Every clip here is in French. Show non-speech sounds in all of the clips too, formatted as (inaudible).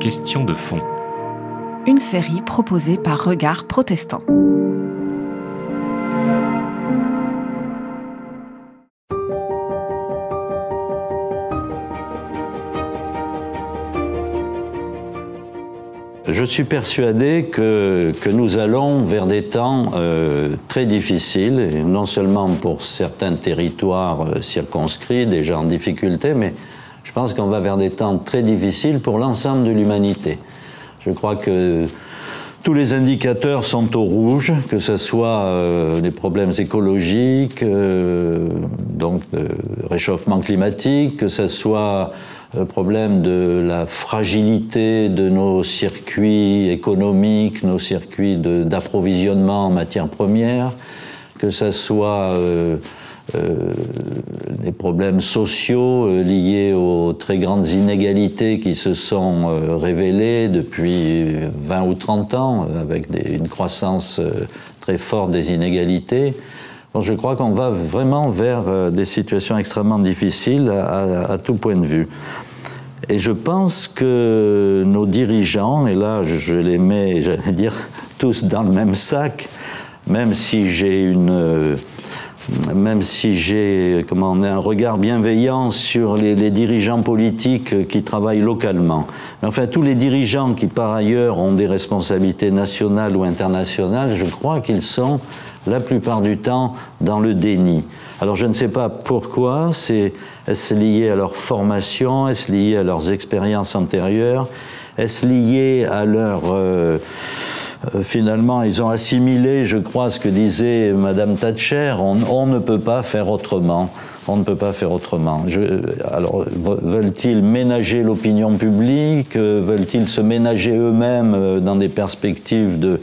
Question de fond. Une série proposée par Regard Protestant. Je suis persuadé que, que, nous allons vers des temps euh, très difficiles, non seulement pour certains territoires euh, circonscrits, déjà en difficulté, mais je pense qu'on va vers des temps très difficiles pour l'ensemble de l'humanité. Je crois que tous les indicateurs sont au rouge, que ce soit euh, des problèmes écologiques, euh, donc de réchauffement climatique, que ce soit le problème de la fragilité de nos circuits économiques, nos circuits d'approvisionnement en matières premières, que ce soit euh, des problèmes sociaux euh, liés aux très grandes inégalités qui se sont euh, révélées depuis 20 ou 30 ans, avec une croissance très forte des inégalités. Je crois qu'on va vraiment vers des situations extrêmement difficiles à, à, tout point de vue. Et je pense que nos dirigeants, et là je les mets, j'allais dire, tous dans le même sac, même si j'ai une même si j'ai comment, un regard bienveillant sur les, les, dirigeants politiques qui travaillent localement. Mais enfin, tous les dirigeants qui, par ailleurs, ont des responsabilités nationales ou internationales, je crois qu'ils sont, la plupart du temps, dans le déni. Alors, je ne sais pas pourquoi, c'est est-ce lié à leur formation, est-ce lié à leurs expériences antérieures, est-ce lié à leur... Euh, euh, finalement, ils ont assimilé, je crois, ce que disait Madame Thatcher, on, ne peut pas faire autrement. On ne peut pas faire autrement. Je, alors, veulent-ils ménager l'opinion publique? Veulent-ils se ménager eux-mêmes euh, dans des perspectives de,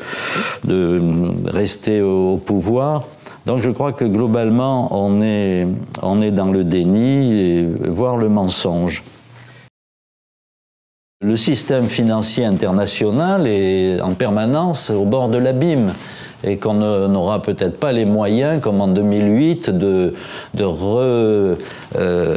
rester au pouvoir? Donc je crois que globalement, on est, on est dans le déni, voire le mensonge. Le système financier international est en permanence au bord de l'abîme et qu'on n'aura peut-être pas les moyens, comme en 2008, de, euh,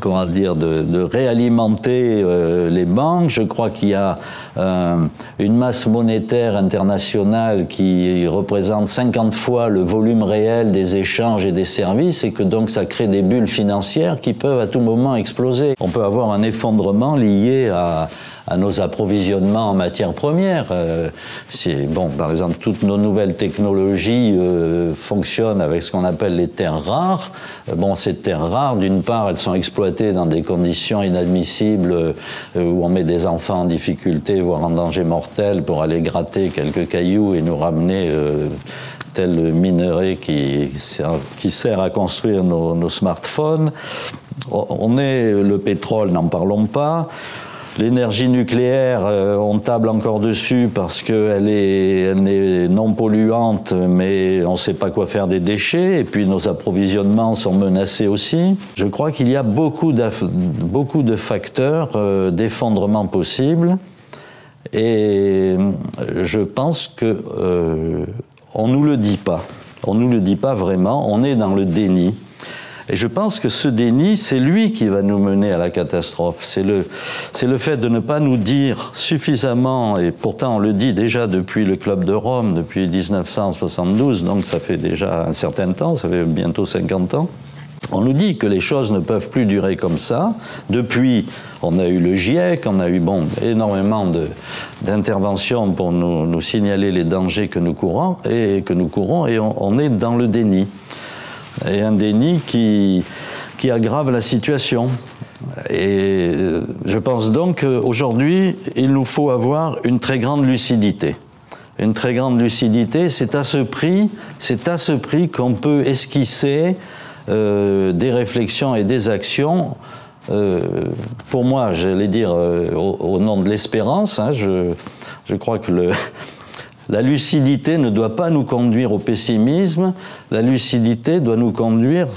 comment dire, de réalimenter euh, les banques. Je crois qu'il y a euh, une masse monétaire internationale qui représente 50 fois le volume réel des échanges et des services et que donc ça crée des bulles financières qui peuvent à tout moment exploser. On peut avoir un effondrement lié à à nos approvisionnements en matières premières. Euh, bon, par exemple, toutes nos nouvelles technologies euh, fonctionnent avec ce qu'on appelle les terres rares. Euh, bon, ces terres rares, d'une part, elles sont exploitées dans des conditions inadmissibles euh, où on met des enfants en difficulté, voire en danger mortel, pour aller gratter quelques cailloux et nous ramener tel minerai qui, qui sert à construire nos smartphones. On est le pétrole, n'en parlons pas. L'énergie nucléaire, euh, on table encore dessus parce qu'elle est, non polluante, mais on ne sait pas quoi faire des déchets, et puis nos approvisionnements sont menacés aussi. Je crois qu'il y a beaucoup, de facteurs euh, d'effondrement possibles, et je pense que euh, nous le dit pas. On nous le dit pas vraiment. On est dans le déni. Et je pense que ce déni, c'est lui qui va nous mener à la catastrophe. C'est le, c'est le fait de ne pas nous dire suffisamment, et pourtant on le dit déjà depuis le Club de Rome, depuis 1972, donc ça fait déjà un certain temps, ça fait bientôt 50 ans. On nous dit que les choses ne peuvent plus durer comme ça. Depuis, on a eu le GIEC, on a eu bon, énormément d'interventions pour nous, signaler les dangers que nous courons et que nous courons, et on est dans le déni et un déni qui, qui aggrave la situation. Et euh, je pense donc qu'aujourd'hui, il nous faut avoir une très grande lucidité. Une très grande lucidité, c'est à ce prix, c'est à ce prix qu'on peut esquisser euh, des réflexions et des actions. Euh, pour moi, j'allais dire au, au, nom de l'espérance, hein, je, je crois que le, la lucidité ne doit pas nous conduire au pessimisme, la lucidité doit nous conduire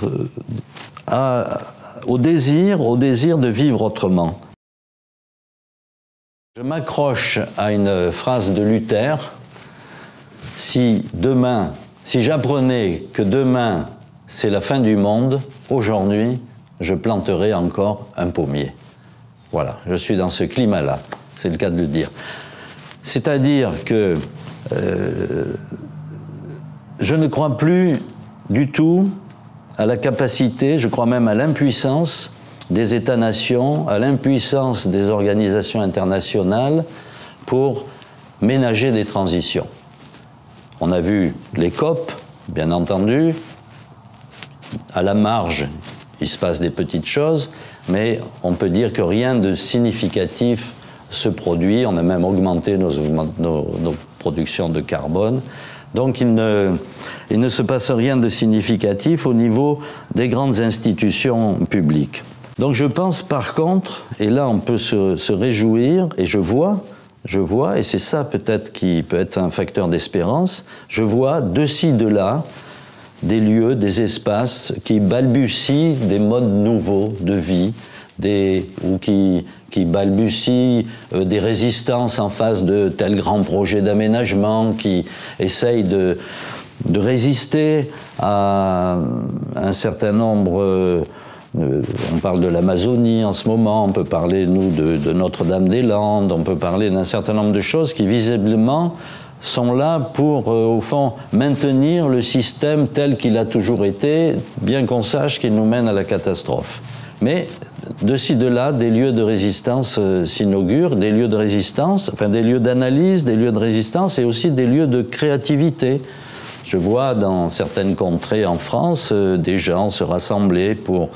euh, au désir, au désir de vivre autrement. Je m'accroche à une phrase de Luther. Si demain, si j'apprenais que demain c'est la fin du monde, aujourd'hui je planterai encore un pommier. Voilà, je suis dans ce climat-là, c'est le cas de le dire. C'est-à-dire que euh, je ne crois plus du tout à la capacité, je crois même à l'impuissance des États-nations, à l'impuissance des organisations internationales pour ménager des transitions. On a vu les COP, bien entendu, à la marge, il se passe des petites choses, mais on peut dire que rien de significatif se produit. On a même augmenté nos, productions de carbone. Donc il ne, se passe rien de significatif au niveau des grandes institutions publiques. Donc je pense par contre, et là on peut se, se réjouir, et je vois, je vois, et c'est ça peut-être qui peut être un facteur d'espérance, je vois de ci, de là, des lieux, des espaces qui balbutient des modes nouveaux de vie, ou qui, qui balbutient euh, des résistances en face de tels grands projets d'aménagement, qui essayent de, résister à un certain nombre... Euh, on parle de l'Amazonie en ce moment, on peut parler, nous, de, de Notre-Dame-des-Landes, on peut parler d'un certain nombre de choses qui, visiblement, sont là pour, euh, au fond, maintenir le système tel qu'il a toujours été, bien qu'on sache qu'il nous mène à la catastrophe. Mais de ci, de là, des lieux de résistance euh, s'inaugurent, des lieux de résistance, enfin des lieux d'analyse, des lieux de résistance et aussi des lieux de créativité. Je vois dans certaines contrées en France euh, des gens se rassembler pour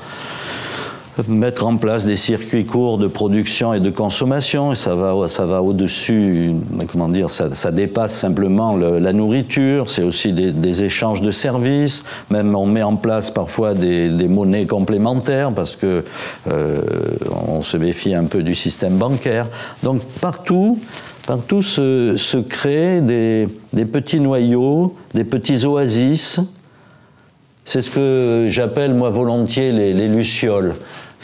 mettre en place des circuits courts de production et de consommation, et ça va, ça va au-dessus, comment dire, ça, ça, dépasse simplement le, la nourriture, c'est aussi des, des, échanges de services, même on met en place parfois des, des monnaies complémentaires parce que euh, on se méfie un peu du système bancaire. Donc partout, partout se, se créent des, des petits noyaux, des petits oasis, c'est ce que j'appelle moi volontiers les, les lucioles.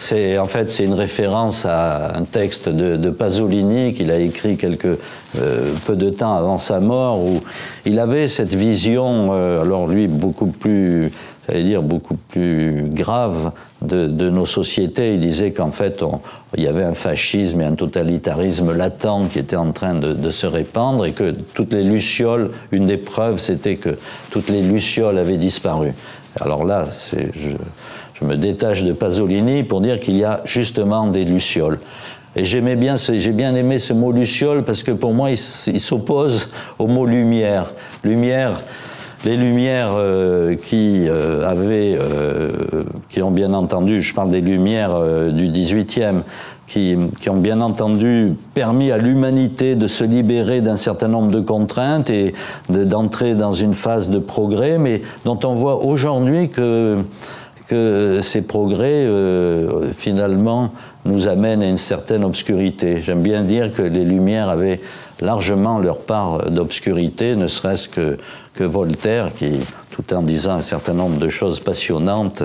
C'est en fait c'est une référence à un texte de, Pasolini qu'il a écrit quelque euh, peu de temps avant sa mort où il avait cette vision, euh, alors lui beaucoup plus, j'allais dire beaucoup plus grave de, nos sociétés. Il disait qu'en fait il y avait un fascisme et un totalitarisme latent qui était en train de se répandre et que toutes les lucioles, une des preuves c'était que toutes les lucioles avaient disparu. Alors là, je me détache de Pasolini pour dire qu'il y a justement des lucioles. Et j'aimais bien, j'ai bien aimé ce mot luciole parce que pour moi, il, s'oppose au mot lumière. Lumière, les lumières euh, qui euh, avaient, euh, qui ont bien entendu, je parle des lumières du 18e, qui, ont bien entendu permis à l'humanité de se libérer d'un certain nombre de contraintes et d'entrer dans une phase de progrès, mais dont on voit aujourd'hui que que ces progrès, euh, finalement, nous amènent à une certaine obscurité. J'aime bien dire que les Lumières avaient largement leur part d'obscurité, ne serait-ce que, que Voltaire, qui, tout en disant un certain nombre de choses passionnantes,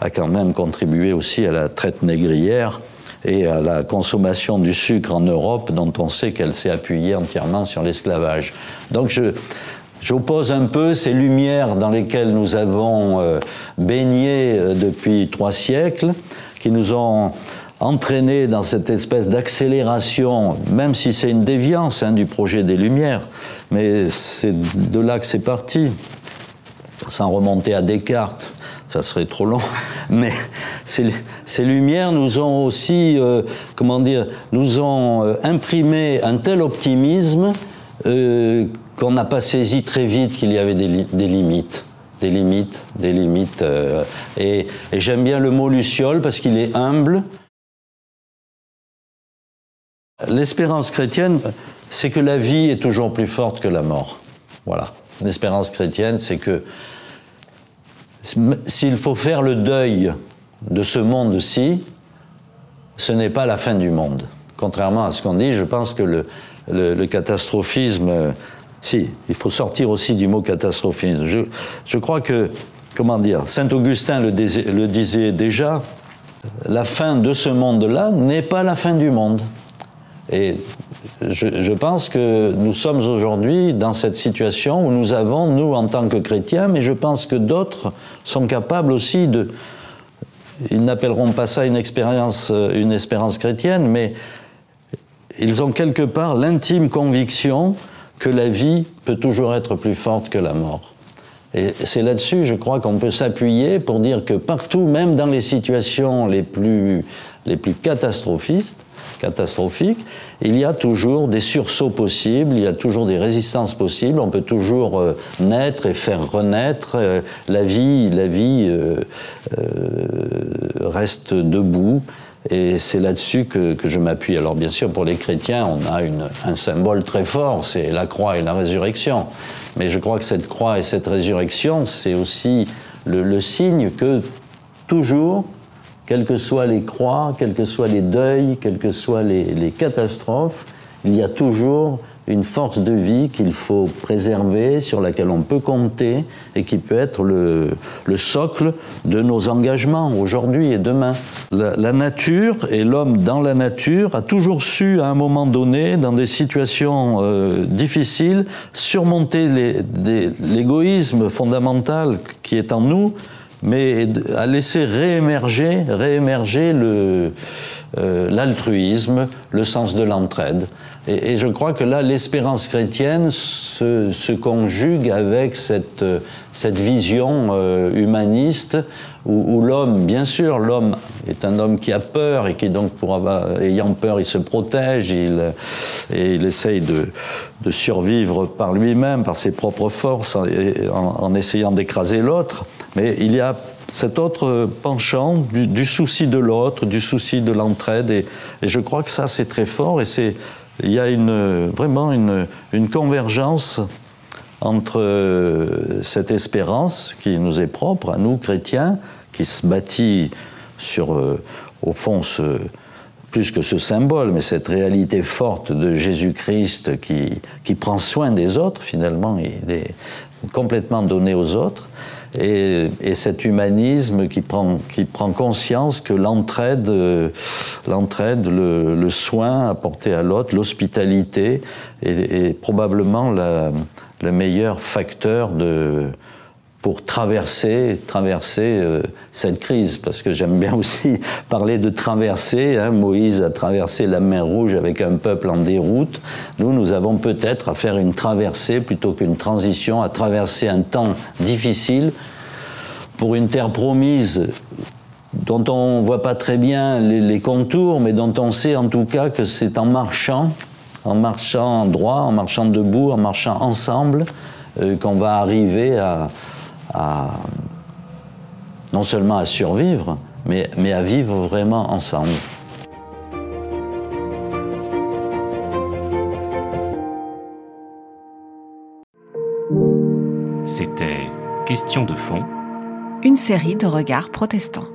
a quand même contribué aussi à la traite négrière et à la consommation du sucre en Europe, dont on sait qu'elle s'est appuyée entièrement sur l'esclavage. Donc je, J'oppose un peu ces lumières dans lesquelles nous avons euh, baigné euh, depuis trois siècles, qui nous ont entraînés dans cette espèce d'accélération, même si c'est une déviance hein, du projet des Lumières, mais c'est de là que c'est parti, sans remonter à Descartes, ça serait trop long, (laughs) mais ces, lumières nous ont aussi, euh, comment dire, nous ont euh, imprimé un tel optimisme euh, qu'on n'a pas saisi très vite qu'il y avait des, li des, limites. Des limites, des limites. Et, et j'aime bien le mot luciole parce qu'il est humble. L'espérance chrétienne, c'est que la vie est toujours plus forte que la mort. Voilà. L'espérance chrétienne, c'est que s'il faut faire le deuil de ce monde-ci, ce n'est pas la fin du monde. Contrairement à ce qu'on dit, je pense que le, catastrophisme si, il faut sortir aussi du mot catastrophisme. Je, crois que, comment dire, Saint Augustin le, disait déjà, la fin de ce monde-là n'est pas la fin du monde. Et je, pense que nous sommes aujourd'hui dans cette situation où nous avons, nous en tant que chrétiens, mais je pense que d'autres sont capables aussi de, ils n'appelleront pas ça une expérience, une espérance chrétienne, mais ils ont quelque part l'intime conviction que la vie peut toujours être plus forte que la mort. Et c'est là-dessus, je crois, qu'on peut s'appuyer pour dire que partout, même dans les situations les plus, les plus catastrophistes, catastrophiques, il y a toujours des sursauts possibles, il y a toujours des résistances possibles, on peut toujours euh, naître et faire renaître. Euh, la vie, la vie euh, reste debout. Et c'est là-dessus que, je m'appuie. Alors bien sûr, pour les chrétiens, on a un symbole très fort, c'est la croix et la résurrection. Mais je crois que cette croix et cette résurrection, c'est aussi le, signe que toujours, quelles que soient les croix, quels que soient les deuils, quelles que soient les catastrophes, il y a toujours une force de vie qu'il faut préserver, sur laquelle on peut compter et qui peut être le, socle de nos engagements aujourd'hui et demain. La, nature et l'homme dans la nature a toujours su, à un moment donné, dans des situations euh, difficiles, surmonter l'égoïsme fondamental qui est en nous, mais à laisser réémerger, réémerger euh, l'altruisme, le sens de l'entraide. Et, je crois que là, l'espérance chrétienne se, conjugue avec cette, cette vision euh, humaniste où, l'homme, bien sûr, l'homme est un homme qui a peur et qui donc, pour avoir, ayant peur, il se protège, il, et il essaye de, de survivre par lui-même, par ses propres forces, en, en essayant d'écraser l'autre. Mais il y a cet autre penchant du, souci de l'autre, du souci de l'entraide, et, et je crois que ça, c'est très fort, et c'est il y a une, vraiment une, convergence entre euh, cette espérance qui nous est propre, à nous chrétiens, qui se bâtit sur, euh, au fond, plus que ce symbole, mais cette réalité forte de Jésus-Christ qui, qui prend soin des autres, finalement, il est complètement donné aux autres et, cet humanisme qui prend, qui prend conscience que l'entraide, l'entraide, le, soin apporté à l'autre, l'hospitalité est, probablement le meilleur facteur de, pour traverser, traverser euh, cette crise, parce que j'aime bien aussi (laughs) parler de traverser. Hein. Moïse a traversé la mer Rouge avec un peuple en déroute. Nous, nous avons peut-être à faire une traversée plutôt qu'une transition, à traverser un temps difficile pour une terre promise dont on ne voit pas très bien les, contours, mais dont on sait en tout cas que c'est en marchant, en marchant droit, en marchant debout, en marchant ensemble, euh, qu'on va arriver à, non seulement à survivre, mais, mais à vivre vraiment ensemble. C'était Question de fond une série de regards protestants.